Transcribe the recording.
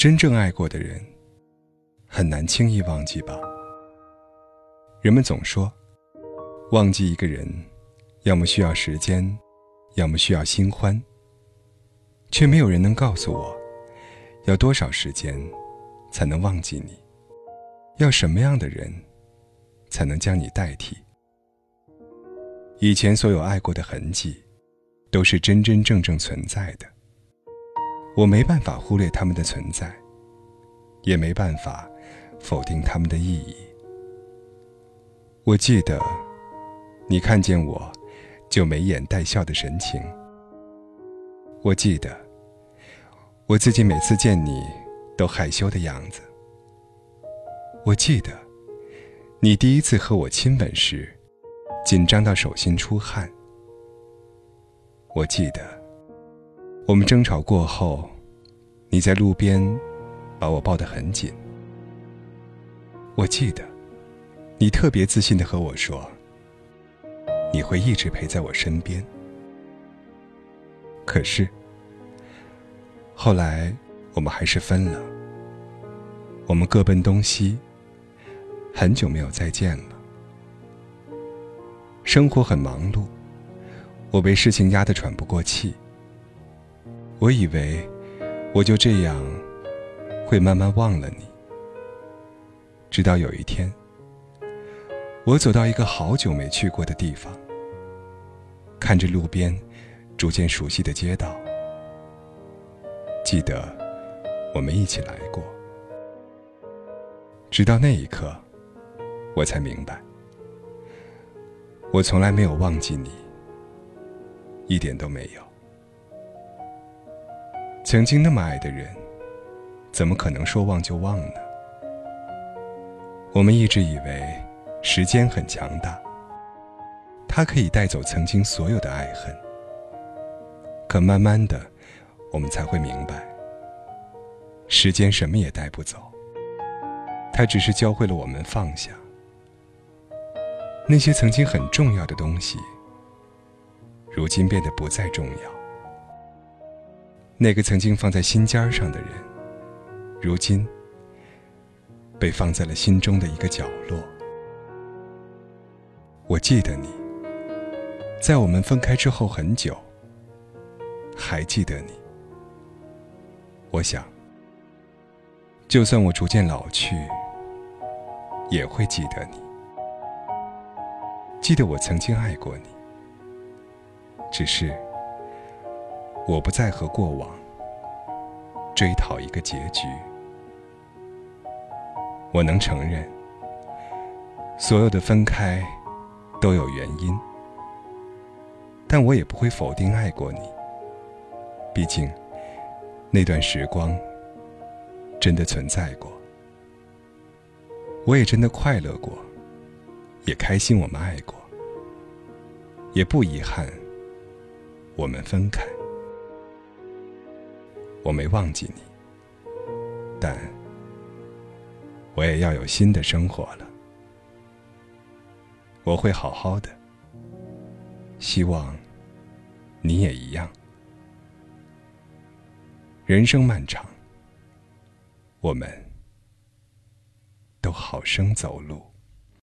真正爱过的人，很难轻易忘记吧？人们总说，忘记一个人，要么需要时间，要么需要新欢。却没有人能告诉我，要多少时间，才能忘记你？要什么样的人，才能将你代替？以前所有爱过的痕迹，都是真真正正存在的。我没办法忽略他们的存在，也没办法否定他们的意义。我记得，你看见我，就眉眼带笑的神情。我记得，我自己每次见你都害羞的样子。我记得，你第一次和我亲吻时，紧张到手心出汗。我记得，我们争吵过后，你在路边把我抱得很紧。我记得，你特别自信的和我说，你会一直陪在我身边。可是，后来我们还是分了。我们各奔东西，很久没有再见了。生活很忙碌，我被事情压得喘不过气。我以为我就这样会慢慢忘了你，直到有一天，我走到一个好久没去过的地方，看着路边。逐渐熟悉的街道，记得我们一起来过。直到那一刻，我才明白，我从来没有忘记你，一点都没有。曾经那么爱的人，怎么可能说忘就忘呢？我们一直以为时间很强大，它可以带走曾经所有的爱恨。可慢慢的，我们才会明白，时间什么也带不走。它只是教会了我们放下那些曾经很重要的东西，如今变得不再重要。那个曾经放在心尖上的人，如今被放在了心中的一个角落。我记得你，在我们分开之后很久。还记得你，我想，就算我逐渐老去，也会记得你，记得我曾经爱过你。只是，我不再和过往追讨一个结局。我能承认，所有的分开都有原因，但我也不会否定爱过你。毕竟，那段时光真的存在过，我也真的快乐过，也开心我们爱过，也不遗憾我们分开。我没忘记你，但我也要有新的生活了。我会好好的，希望你也一样。人生漫长，我们都好生走路。